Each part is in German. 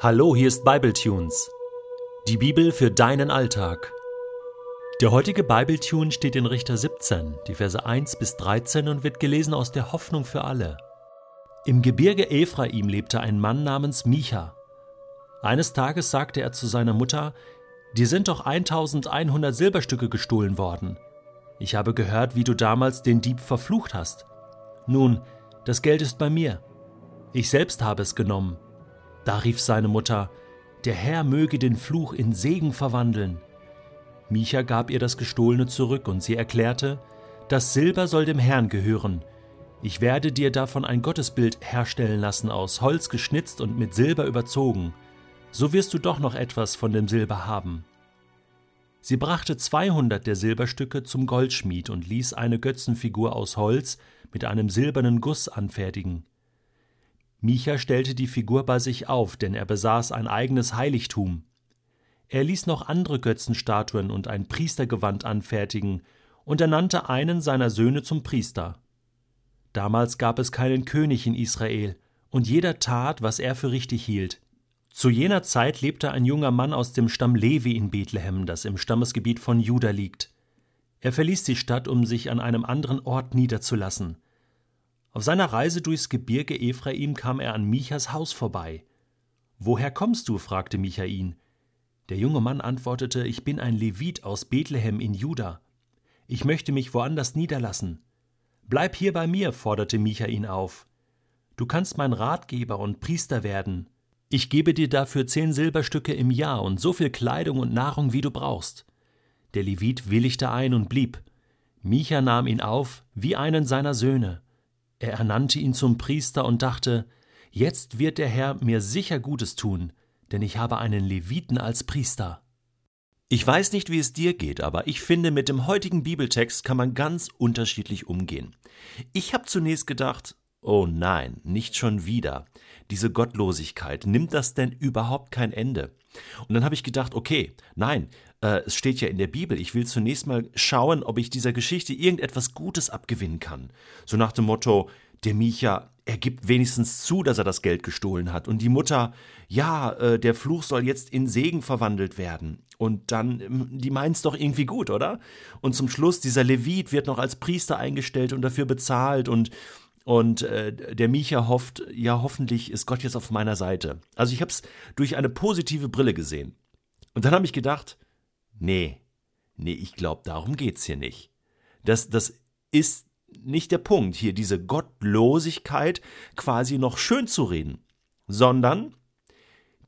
Hallo, hier ist Bibletunes. Die Bibel für deinen Alltag. Der heutige Bibletune steht in Richter 17, die Verse 1 bis 13 und wird gelesen aus der Hoffnung für alle. Im Gebirge Ephraim lebte ein Mann namens Micha. Eines Tages sagte er zu seiner Mutter: Dir sind doch 1100 Silberstücke gestohlen worden. Ich habe gehört, wie du damals den Dieb verflucht hast. Nun, das Geld ist bei mir. Ich selbst habe es genommen da rief seine Mutter, der Herr möge den Fluch in Segen verwandeln. Micha gab ihr das Gestohlene zurück und sie erklärte, das Silber soll dem Herrn gehören. Ich werde dir davon ein Gottesbild herstellen lassen, aus Holz geschnitzt und mit Silber überzogen. So wirst du doch noch etwas von dem Silber haben. Sie brachte zweihundert der Silberstücke zum Goldschmied und ließ eine Götzenfigur aus Holz mit einem silbernen Guss anfertigen. Micha stellte die Figur bei sich auf, denn er besaß ein eigenes Heiligtum. Er ließ noch andere Götzenstatuen und ein Priestergewand anfertigen, und er nannte einen seiner Söhne zum Priester. Damals gab es keinen König in Israel, und jeder tat, was er für richtig hielt. Zu jener Zeit lebte ein junger Mann aus dem Stamm Levi in Bethlehem, das im Stammesgebiet von Juda liegt. Er verließ die Stadt, um sich an einem anderen Ort niederzulassen. Auf seiner Reise durchs Gebirge Ephraim kam er an Michas Haus vorbei. Woher kommst du? fragte Micha ihn. Der junge Mann antwortete: Ich bin ein Levit aus Bethlehem in Juda. Ich möchte mich woanders niederlassen. Bleib hier bei mir, forderte Micha ihn auf. Du kannst mein Ratgeber und Priester werden. Ich gebe dir dafür zehn Silberstücke im Jahr und so viel Kleidung und Nahrung, wie du brauchst. Der Levit willigte ein und blieb. Micha nahm ihn auf wie einen seiner Söhne. Er ernannte ihn zum Priester und dachte, Jetzt wird der Herr mir sicher Gutes tun, denn ich habe einen Leviten als Priester. Ich weiß nicht, wie es dir geht, aber ich finde, mit dem heutigen Bibeltext kann man ganz unterschiedlich umgehen. Ich habe zunächst gedacht, oh nein, nicht schon wieder. Diese Gottlosigkeit, nimmt das denn überhaupt kein Ende? Und dann habe ich gedacht, okay, nein, äh, es steht ja in der Bibel, ich will zunächst mal schauen, ob ich dieser Geschichte irgendetwas Gutes abgewinnen kann. So nach dem Motto, der Micha, er gibt wenigstens zu, dass er das Geld gestohlen hat. Und die Mutter, ja, äh, der Fluch soll jetzt in Segen verwandelt werden. Und dann, ähm, die meint's doch irgendwie gut, oder? Und zum Schluss, dieser Levit wird noch als Priester eingestellt und dafür bezahlt und und äh, der Micha hofft, ja, hoffentlich ist Gott jetzt auf meiner Seite. Also ich habe es durch eine positive Brille gesehen. Und dann habe ich gedacht, nee, nee, ich glaube, darum geht's hier nicht. Das, das ist nicht der Punkt, hier diese Gottlosigkeit quasi noch schön zu reden, sondern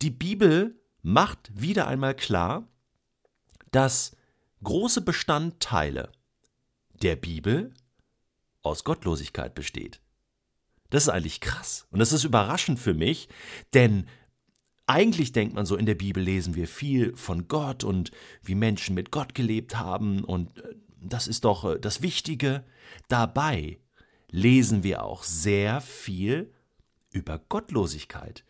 die Bibel macht wieder einmal klar, dass große Bestandteile der Bibel aus Gottlosigkeit besteht. Das ist eigentlich krass. Und das ist überraschend für mich, denn eigentlich denkt man so, in der Bibel lesen wir viel von Gott und wie Menschen mit Gott gelebt haben und äh, das ist doch äh, das Wichtige. Dabei lesen wir auch sehr viel über Gottlosigkeit,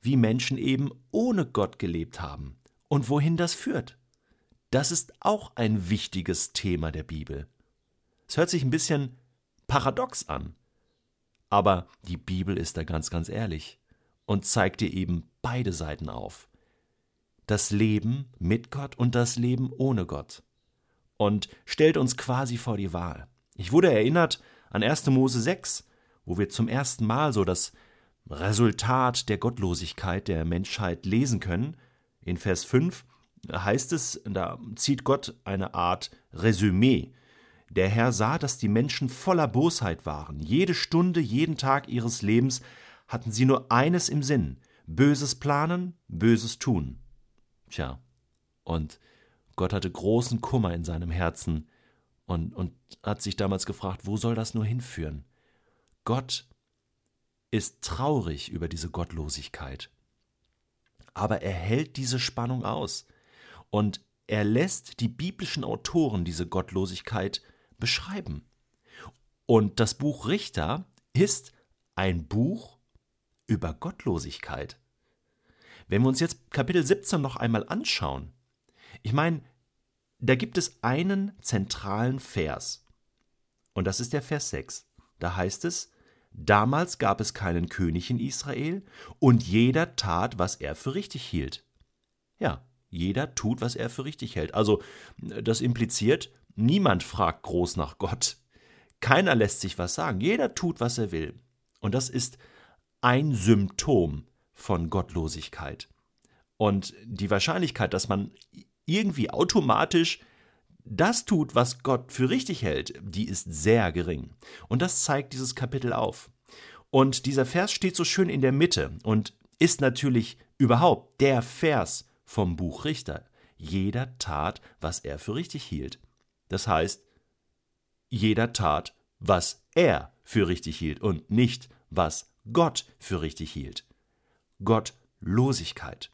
wie Menschen eben ohne Gott gelebt haben und wohin das führt. Das ist auch ein wichtiges Thema der Bibel. Es hört sich ein bisschen paradox an. Aber die Bibel ist da ganz, ganz ehrlich und zeigt dir eben beide Seiten auf. Das Leben mit Gott und das Leben ohne Gott. Und stellt uns quasi vor die Wahl. Ich wurde erinnert an 1. Mose 6, wo wir zum ersten Mal so das Resultat der Gottlosigkeit der Menschheit lesen können. In Vers 5 heißt es, da zieht Gott eine Art Resümee der Herr sah, dass die Menschen voller Bosheit waren. Jede Stunde, jeden Tag ihres Lebens hatten sie nur eines im Sinn: Böses planen, Böses tun. Tja, und Gott hatte großen Kummer in seinem Herzen und, und hat sich damals gefragt, wo soll das nur hinführen? Gott ist traurig über diese Gottlosigkeit. Aber er hält diese Spannung aus. Und er lässt die biblischen Autoren diese Gottlosigkeit beschreiben. Und das Buch Richter ist ein Buch über Gottlosigkeit. Wenn wir uns jetzt Kapitel 17 noch einmal anschauen, ich meine, da gibt es einen zentralen Vers. Und das ist der Vers 6. Da heißt es, damals gab es keinen König in Israel und jeder tat, was er für richtig hielt. Ja, jeder tut, was er für richtig hält. Also das impliziert, niemand fragt groß nach Gott. Keiner lässt sich was sagen. Jeder tut, was er will. Und das ist ein Symptom von Gottlosigkeit. Und die Wahrscheinlichkeit, dass man irgendwie automatisch das tut, was Gott für richtig hält, die ist sehr gering. Und das zeigt dieses Kapitel auf. Und dieser Vers steht so schön in der Mitte und ist natürlich überhaupt der Vers vom Buch Richter. Jeder tat, was er für richtig hielt. Das heißt, jeder tat, was er für richtig hielt und nicht, was Gott für richtig hielt. Gottlosigkeit.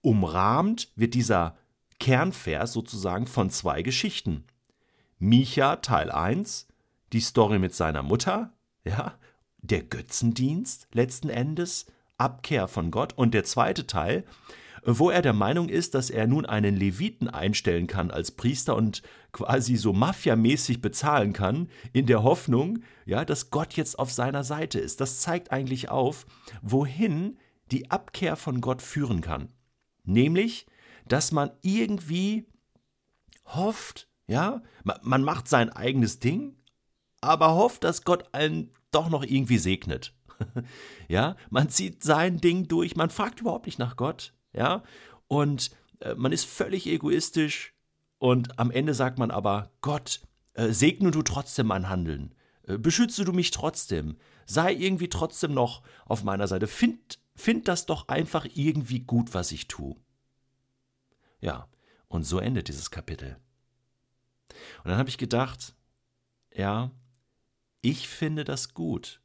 Umrahmt wird dieser Kernvers sozusagen von zwei Geschichten. Micha Teil 1, die Story mit seiner Mutter, ja, der Götzendienst letzten Endes, Abkehr von Gott und der zweite Teil, wo er der Meinung ist, dass er nun einen Leviten einstellen kann als Priester und quasi so mafiamäßig bezahlen kann, in der Hoffnung, ja, dass Gott jetzt auf seiner Seite ist. Das zeigt eigentlich auf, wohin die Abkehr von Gott führen kann. Nämlich, dass man irgendwie hofft, ja, man macht sein eigenes Ding, aber hofft, dass Gott einen doch noch irgendwie segnet. ja, man zieht sein Ding durch, man fragt überhaupt nicht nach Gott, ja, und äh, man ist völlig egoistisch und am Ende sagt man aber, Gott, äh, segne du trotzdem mein Handeln, äh, beschütze du mich trotzdem, sei irgendwie trotzdem noch auf meiner Seite, find, find das doch einfach irgendwie gut, was ich tue. Ja, und so endet dieses Kapitel. Und dann habe ich gedacht, ja, ich finde das gut,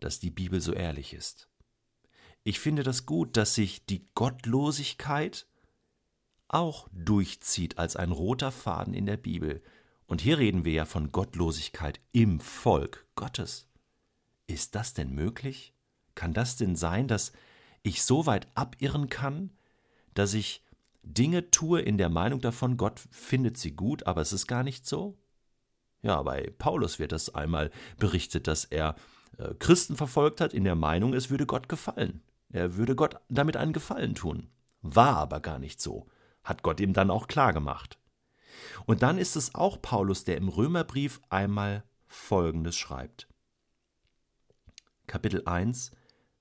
dass die Bibel so ehrlich ist. Ich finde das gut, dass sich die Gottlosigkeit auch durchzieht als ein roter Faden in der Bibel. Und hier reden wir ja von Gottlosigkeit im Volk Gottes. Ist das denn möglich? Kann das denn sein, dass ich so weit abirren kann, dass ich Dinge tue in der Meinung davon, Gott findet sie gut, aber es ist gar nicht so? Ja, bei Paulus wird das einmal berichtet, dass er äh, Christen verfolgt hat in der Meinung, es würde Gott gefallen. Er würde Gott damit einen Gefallen tun. War aber gar nicht so, hat Gott ihm dann auch klar gemacht. Und dann ist es auch Paulus, der im Römerbrief einmal Folgendes schreibt. Kapitel 1,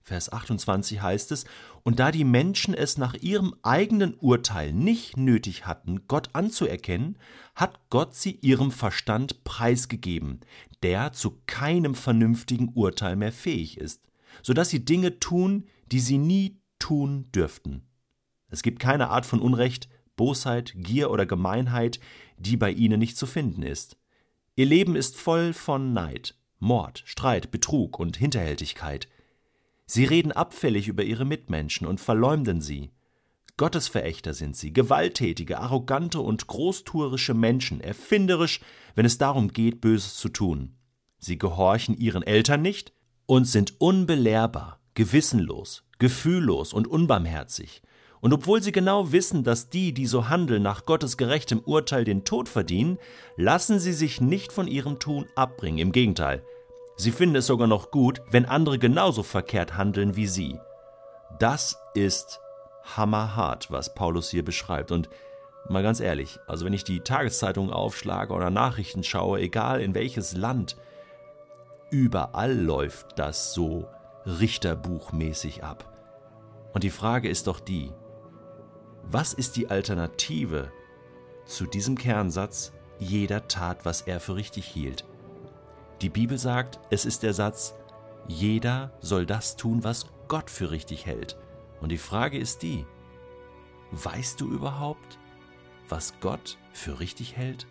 Vers 28 heißt es, und da die Menschen es nach ihrem eigenen Urteil nicht nötig hatten, Gott anzuerkennen, hat Gott sie ihrem Verstand preisgegeben, der zu keinem vernünftigen Urteil mehr fähig ist, so dass sie Dinge tun, die sie nie tun dürften. Es gibt keine Art von Unrecht, Bosheit, Gier oder Gemeinheit, die bei ihnen nicht zu finden ist. Ihr Leben ist voll von Neid, Mord, Streit, Betrug und Hinterhältigkeit. Sie reden abfällig über ihre Mitmenschen und verleumden sie. Gottesverächter sind sie, gewalttätige, arrogante und großtuerische Menschen, erfinderisch, wenn es darum geht, Böses zu tun. Sie gehorchen ihren Eltern nicht und sind unbelehrbar, gewissenlos, gefühllos und unbarmherzig. Und obwohl sie genau wissen, dass die, die so handeln, nach Gottes gerechtem Urteil den Tod verdienen, lassen sie sich nicht von ihrem Tun abbringen. Im Gegenteil, sie finden es sogar noch gut, wenn andere genauso verkehrt handeln wie sie. Das ist hammerhart, was Paulus hier beschreibt. Und mal ganz ehrlich, also wenn ich die Tageszeitung aufschlage oder Nachrichten schaue, egal in welches Land, überall läuft das so richterbuchmäßig ab. Und die Frage ist doch die, was ist die Alternative zu diesem Kernsatz, jeder tat, was er für richtig hielt? Die Bibel sagt, es ist der Satz, jeder soll das tun, was Gott für richtig hält. Und die Frage ist die, weißt du überhaupt, was Gott für richtig hält?